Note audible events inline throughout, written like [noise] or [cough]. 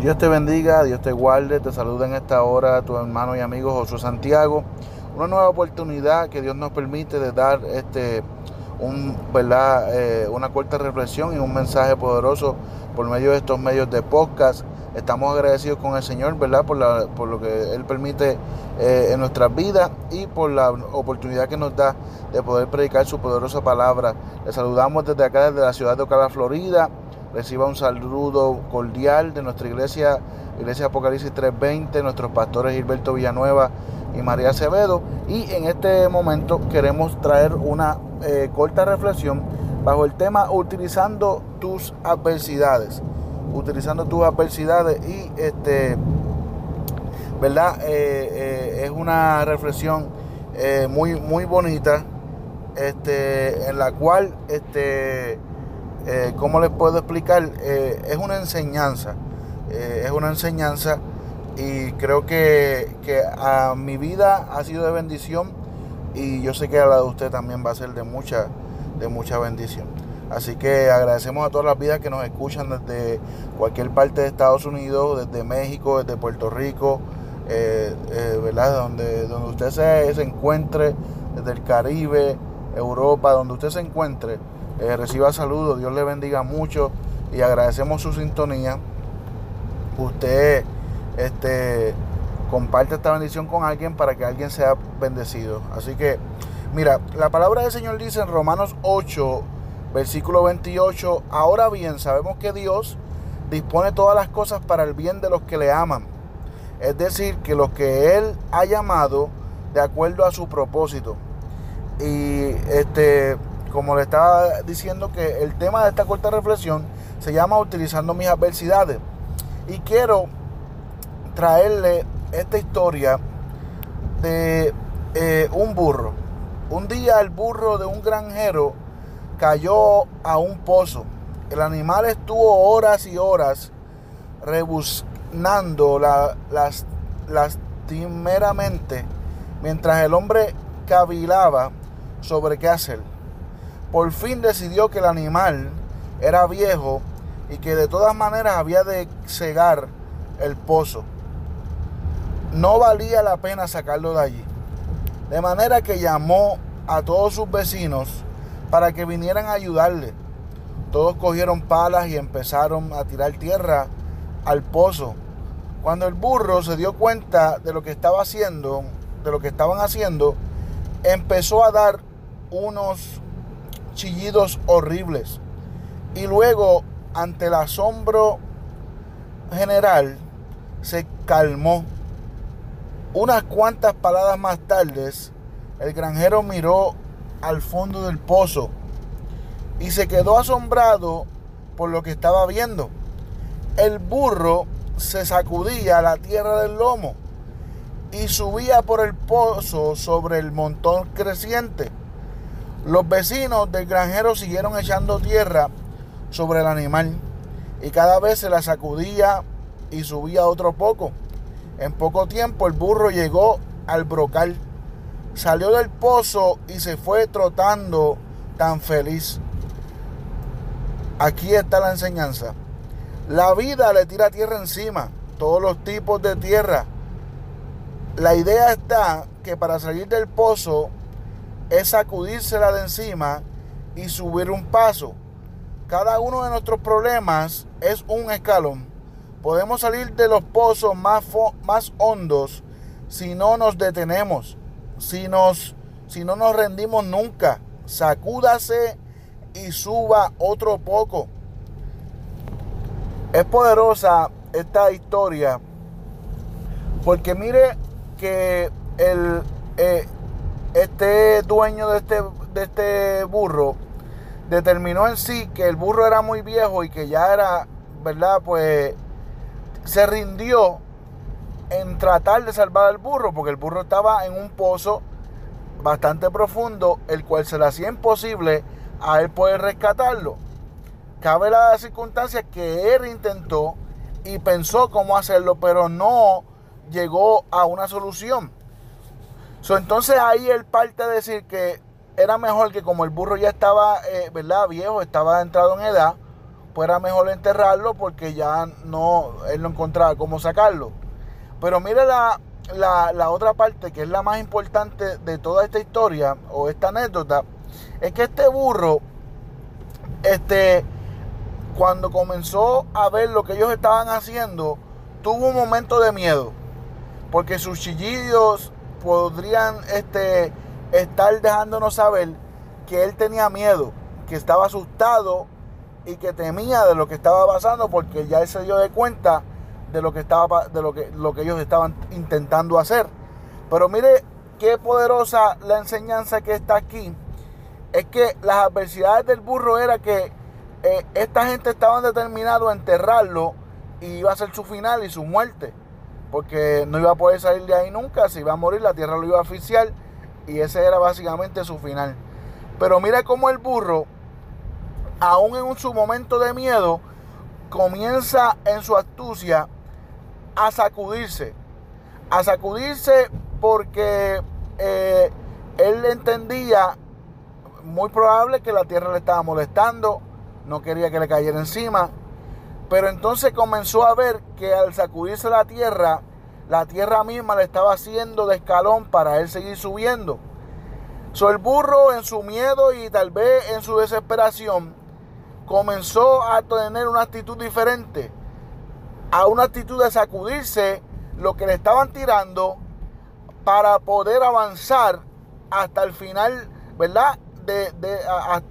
Dios te bendiga, Dios te guarde, te saluda en esta hora tu hermano y amigo Josué Santiago. Una nueva oportunidad que Dios nos permite de dar este, un, ¿verdad? Eh, una corta reflexión y un mensaje poderoso por medio de estos medios de podcast. Estamos agradecidos con el Señor, ¿verdad? Por, la, por lo que Él permite eh, en nuestras vidas y por la oportunidad que nos da de poder predicar su poderosa palabra. Le saludamos desde acá, desde la ciudad de Ocala, Florida reciba un saludo cordial de nuestra iglesia, Iglesia Apocalipsis 320, nuestros pastores Gilberto Villanueva y María Acevedo. Y en este momento queremos traer una eh, corta reflexión bajo el tema utilizando tus adversidades. Utilizando tus adversidades y este, ¿verdad? Eh, eh, es una reflexión muy, muy bonita, este, en la cual este, eh, ¿cómo les puedo explicar? Eh, es una enseñanza, eh, es una enseñanza y creo que, a mi vida ha sido de bendición y yo sé que a la de usted también va a ser de mucha, de mucha bendición. Así que agradecemos a todas las vidas que nos escuchan desde cualquier parte de Estados Unidos, desde México, desde Puerto Rico, ¿verdad? Donde, donde usted se, se encuentre, desde el Caribe, Europa, donde usted se encuentre. Eh, reciba saludos, Dios le bendiga mucho y agradecemos su sintonía. Usted este, comparte esta bendición con alguien para que alguien sea bendecido. Así que, mira, la palabra del Señor dice en Romanos 8, versículo 28, ahora bien, sabemos que Dios dispone todas las cosas para el bien de los que le aman. Es decir, que los que Él ha llamado de acuerdo a su propósito. Y este como le estaba diciendo que el tema de esta corta reflexión se llama Utilizando mis adversidades. Y quiero traerle esta historia de eh, un burro. Un día el burro de un granjero cayó a un pozo. El animal estuvo horas y horas rebuscando la, las, lastimeramente mientras el hombre cavilaba sobre qué hacer por fin decidió que el animal era viejo y que de todas maneras había de cegar el pozo. No valía la pena sacarlo de allí. De manera que llamó a todos sus vecinos para que vinieran a ayudarle. Todos cogieron palas y empezaron a tirar tierra al pozo. Cuando el burro se dio cuenta de lo que estaba haciendo, de lo que estaban haciendo, empezó a dar unos chillidos horribles. Y luego, ante el asombro general, se calmó. Unas cuantas paradas más tarde, el granjero miró al fondo del pozo y se quedó asombrado por lo que estaba viendo. El burro se sacudía la tierra del lomo y subía por el pozo sobre el montón creciente. Los vecinos del granjero siguieron echando tierra sobre el animal y cada vez se la sacudía y subía otro poco. En poco tiempo el burro llegó al brocal, salió del pozo y se fue trotando tan feliz. Aquí está la enseñanza. La vida le tira tierra encima, todos los tipos de tierra. La idea está que para salir del pozo es sacudírsela de encima y subir un paso. Cada uno de nuestros problemas es un escalón. Podemos salir de los pozos más, más hondos si no nos detenemos, si, nos, si no nos rendimos nunca. Sacúdase y suba otro poco. Es poderosa esta historia porque mire que el, eh, este dueño de este, de este burro determinó en sí que el burro era muy viejo y que ya era, ¿verdad? Pues se rindió en tratar de salvar al burro, porque el burro estaba en un pozo bastante profundo, el cual se le hacía imposible a él poder rescatarlo. Cabe la circunstancia que él intentó y pensó cómo hacerlo, pero no llegó a una solución. Entonces ahí él parte a decir que era mejor que como el burro ya estaba, eh, ¿verdad? Viejo, estaba entrado en edad, pues era mejor enterrarlo porque ya no, él no encontraba cómo sacarlo. Pero mire la, la, otra parte que es la más importante de toda esta historia o esta anécdota, es que este burro, este, cuando comenzó a ver lo que ellos estaban haciendo, tuvo un momento de miedo, porque sus chillidos podrían este, estar dejándonos saber que él tenía miedo, que estaba asustado y que temía de lo que estaba pasando, porque ya él se dio de cuenta de lo que estaba de lo que, lo que ellos estaban intentando hacer. Pero mire qué poderosa la enseñanza que está aquí. Es que las adversidades del burro era que eh, esta gente estaba determinado a enterrarlo y iba a ser su final y su muerte. Porque no iba a poder salir de ahí nunca, se iba a morir, la tierra lo iba a asfixiar y ese era básicamente su final. Pero mire cómo el burro, aún en su momento de miedo, comienza en su astucia a sacudirse. A sacudirse porque eh, él entendía muy probable que la tierra le estaba molestando, no quería que le cayera encima. Pero entonces comenzó a ver que al sacudirse la tierra, la tierra misma le estaba haciendo de escalón para él seguir subiendo. So, el burro en su miedo y tal vez en su desesperación comenzó a tener una actitud diferente a una actitud de sacudirse lo que le estaban tirando para poder avanzar hasta el final, ¿verdad? De,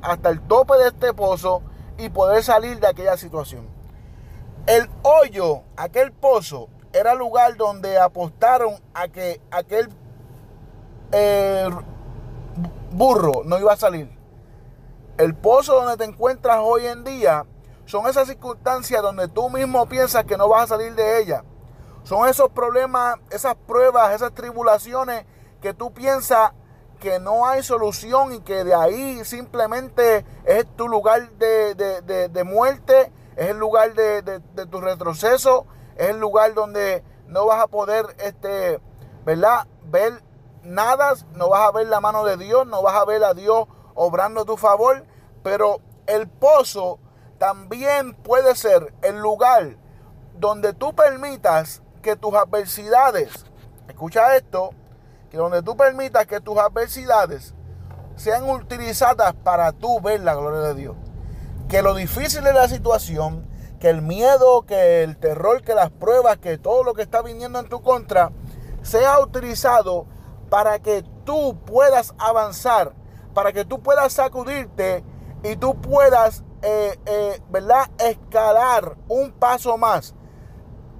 hasta el tope de este pozo y poder salir de aquella situación. El hoyo, aquel pozo, era el lugar donde apostaron a que aquel eh, burro no iba a salir. El pozo donde te encuentras hoy en día son esas circunstancias donde tú mismo piensas que no vas a salir de ellas. Son esos problemas, esas pruebas, esas tribulaciones que tú piensas que no hay solución y que de ahí simplemente es tu lugar de, muerte, es el lugar de, tu retroceso, es el lugar donde no vas a poder, este, ¿verdad? Ver nada, no vas a ver la mano de Dios, no vas a ver a Dios obrando tu favor, pero el pozo también puede ser el lugar donde tú permitas que tus adversidades, escucha esto, que donde tú permitas que tus adversidades sean utilizadas para tú ver la gloria de Dios. Que lo difícil de la situación, que el miedo, que el terror, que las pruebas, que todo lo que está viniendo en tu contra, sea utilizado para que tú puedas avanzar, para que tú puedas sacudirte y tú puedas eh, eh. Escalar un paso más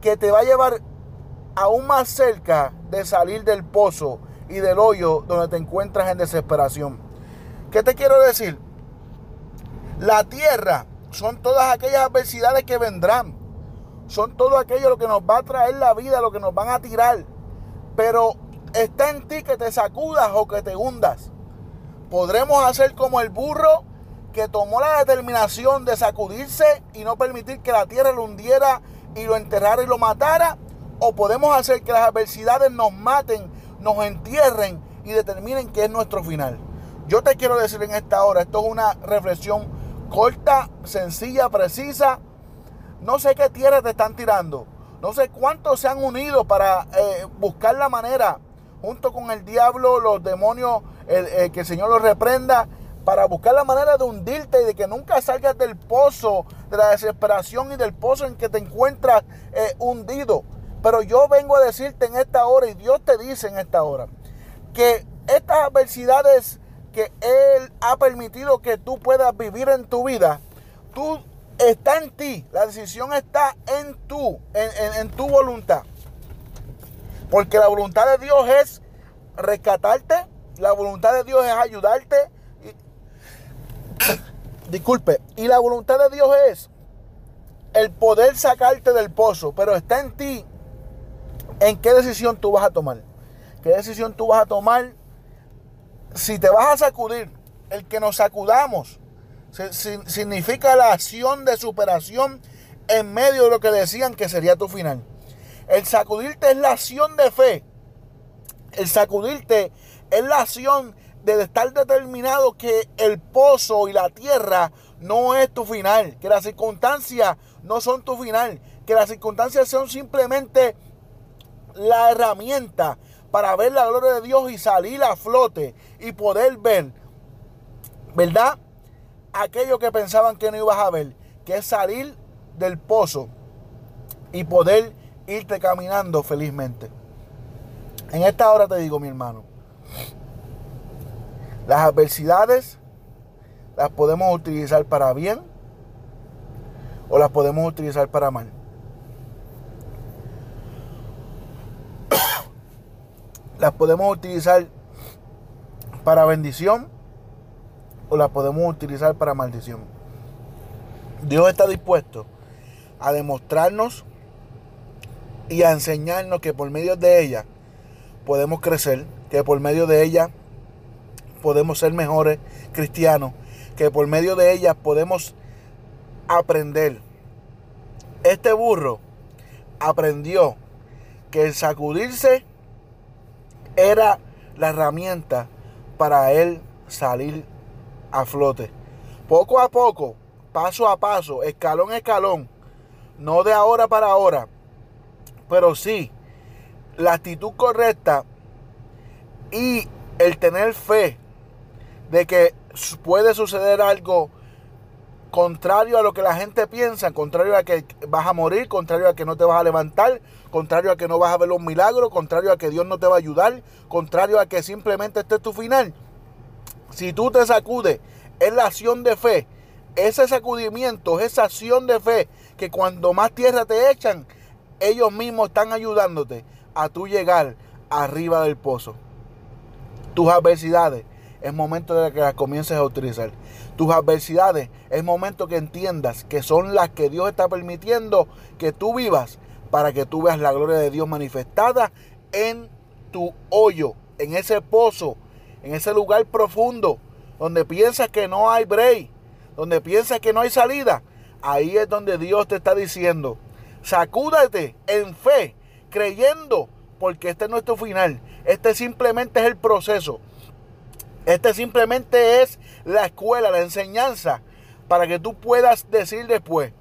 que te va a llevar aún más cerca de salir del pozo y del hoyo donde te encuentras en desesperación. ¿Qué te quiero decir? La tierra son todas aquellas adversidades que vendrán. Son todo aquello lo que nos va a traer la vida, lo que nos van a tirar. Pero está en ti que te sacudas o que te hundas. Podremos hacer como el burro que tomó la determinación de sacudirse y no permitir que la tierra lo hundiera y lo enterrara y lo matara, o podemos hacer que las adversidades nos maten, nos entierren y determinen qué es nuestro final. Yo te quiero decir en esta hora, esto es una reflexión corta, sencilla, precisa. No sé qué tierra te están tirando. No sé cuántos se han unido para eh, buscar la manera, junto con el diablo, los demonios, el, que el Señor los reprenda para buscar la manera de hundirte y de que nunca salgas del pozo de la desesperación y del pozo en que te encuentras eh, hundido. Pero yo vengo a decirte en esta hora y Dios te dice en esta hora que estas adversidades que Él ha permitido que tú puedas vivir en tu vida, tú está en ti, la decisión está en tú, en, tu voluntad. Porque la voluntad de Dios es rescatarte, la voluntad de Dios es ayudarte, [coughs] disculpe, y la voluntad de Dios es el poder sacarte del pozo, pero está en ti en qué decisión tú vas a tomar. ¿Qué decisión tú vas a tomar? Si te vas a sacudir, el que nos sacudamos significa la acción de superación en medio de lo que decían que sería tu final. El sacudirte es la acción de fe. El sacudirte es la acción de estar determinado que el pozo y la tierra no es tu final, que las circunstancias no son tu final, que las circunstancias son simplemente la herramienta para ver la gloria de Dios y salir a flote y poder ver, ¿verdad? Aquello que pensaban que no ibas a ver, que es salir del pozo y poder irte caminando felizmente. En esta hora te digo, mi hermano, las adversidades las podemos utilizar para bien o las podemos utilizar para mal. Las podemos utilizar para bendición o las podemos utilizar para maldición. Dios está dispuesto a demostrarnos y a enseñarnos que por medio de ella podemos crecer, que por medio de ella podemos ser mejores cristianos, que por medio de ella podemos aprender. Este burro aprendió que el sacudirse era la herramienta para él salir a flote. Poco a poco, paso a paso, escalón a escalón, no de ahora para ahora, pero sí la actitud correcta y el tener fe de que puede suceder algo contrario a lo que la gente piensa, contrario a que vas a morir, contrario a que no te vas a levantar, contrario a que no vas a ver un milagro, contrario a que Dios no te va a ayudar, contrario a que simplemente este es tu final. Si tú te sacudes, es la acción de fe, ese sacudimiento, esa acción de fe, que cuando más tierra te echan, ellos mismos están ayudándote a tú llegar arriba del pozo. Tus adversidades, es momento de que las comiences a utilizar. Tus adversidades, es momento que entiendas que son las que Dios está permitiendo que tú vivas para que tú veas la gloria de Dios manifestada en tu hoyo, en ese pozo, en ese lugar profundo, donde piensas que no hay break, donde piensas que no hay salida. Ahí es donde Dios te está diciendo, sacúdate en fe, creyendo, porque este no es tu final, este simplemente es el proceso. Este simplemente es la escuela, la enseñanza, para que tú puedas decir después,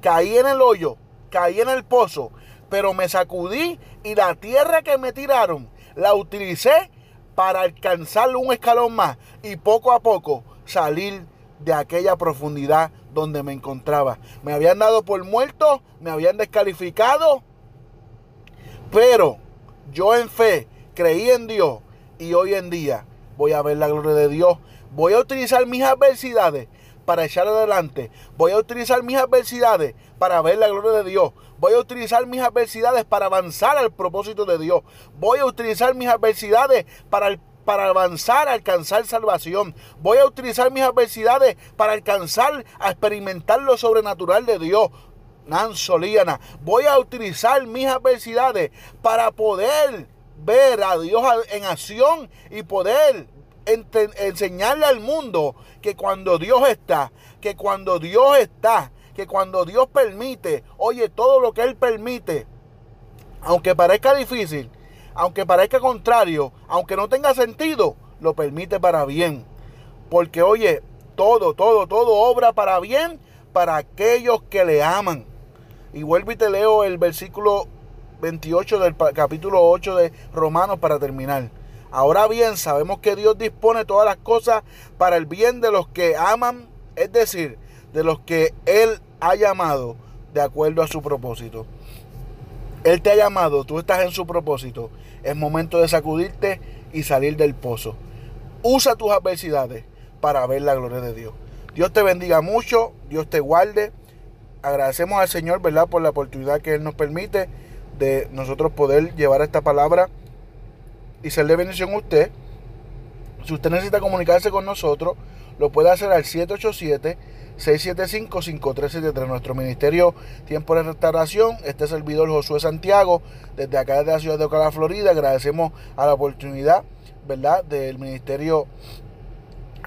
caí en el hoyo, caí en el pozo, pero me sacudí y la tierra que me tiraron la utilicé para alcanzar un escalón más y poco a poco salir de aquella profundidad donde me encontraba. Me habían dado por muerto, me habían descalificado, pero yo en fe creí en Dios y hoy en día voy a ver la gloria de Dios. Voy a utilizar mis adversidades para echar adelante. Voy a utilizar mis adversidades para ver la gloria de Dios. Voy a utilizar mis adversidades para avanzar al propósito de Dios. Voy a utilizar mis adversidades para, para avanzar alcanzar salvación. Voy a utilizar mis adversidades para alcanzar a experimentar lo sobrenatural de Dios. Nansolíana. Voy a utilizar mis adversidades para poder ver a Dios en acción y poder enseñarle al mundo que cuando Dios está, que cuando Dios está, que cuando Dios permite, oye, todo lo que Él permite, aunque parezca difícil, aunque parezca contrario, aunque no tenga sentido, lo permite para bien. Porque, oye, todo, todo, todo obra para bien para aquellos que le aman. Y vuelvo y te leo el versículo 28 del capítulo 8 de Romanos para terminar. Ahora bien, sabemos que Dios dispone todas las cosas para el bien de los que aman, es decir, de los que Él ha llamado de acuerdo a su propósito. Él te ha llamado, tú estás en su propósito. Es momento de sacudirte y salir del pozo. Usa tus adversidades para ver la gloria de Dios. Dios te bendiga mucho, Dios te guarde. Agradecemos al Señor, ¿verdad?, por la oportunidad que Él nos permite de nosotros poder llevar esta palabra y ser de bendición a usted. Si usted necesita comunicarse con nosotros, lo puede hacer al 787-675-5373. Nuestro ministerio Tiempo de Restauración, este servidor Josué Santiago, desde acá desde la ciudad de Ocala, Florida. Agradecemos a la oportunidad, ¿verdad?, del ministerio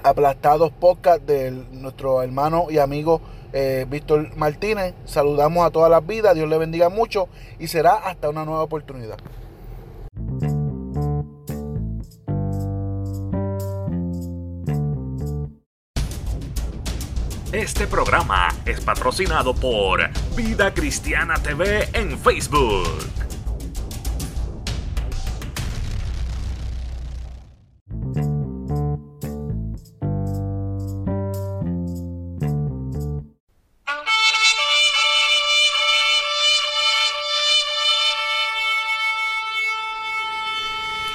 Aplastados Podcast de nuestro hermano y amigo eh, Víctor Martínez. Saludamos a todas las vidas, Dios le bendiga mucho y será hasta una nueva oportunidad. Este programa es patrocinado por Vida Cristiana TV en Facebook.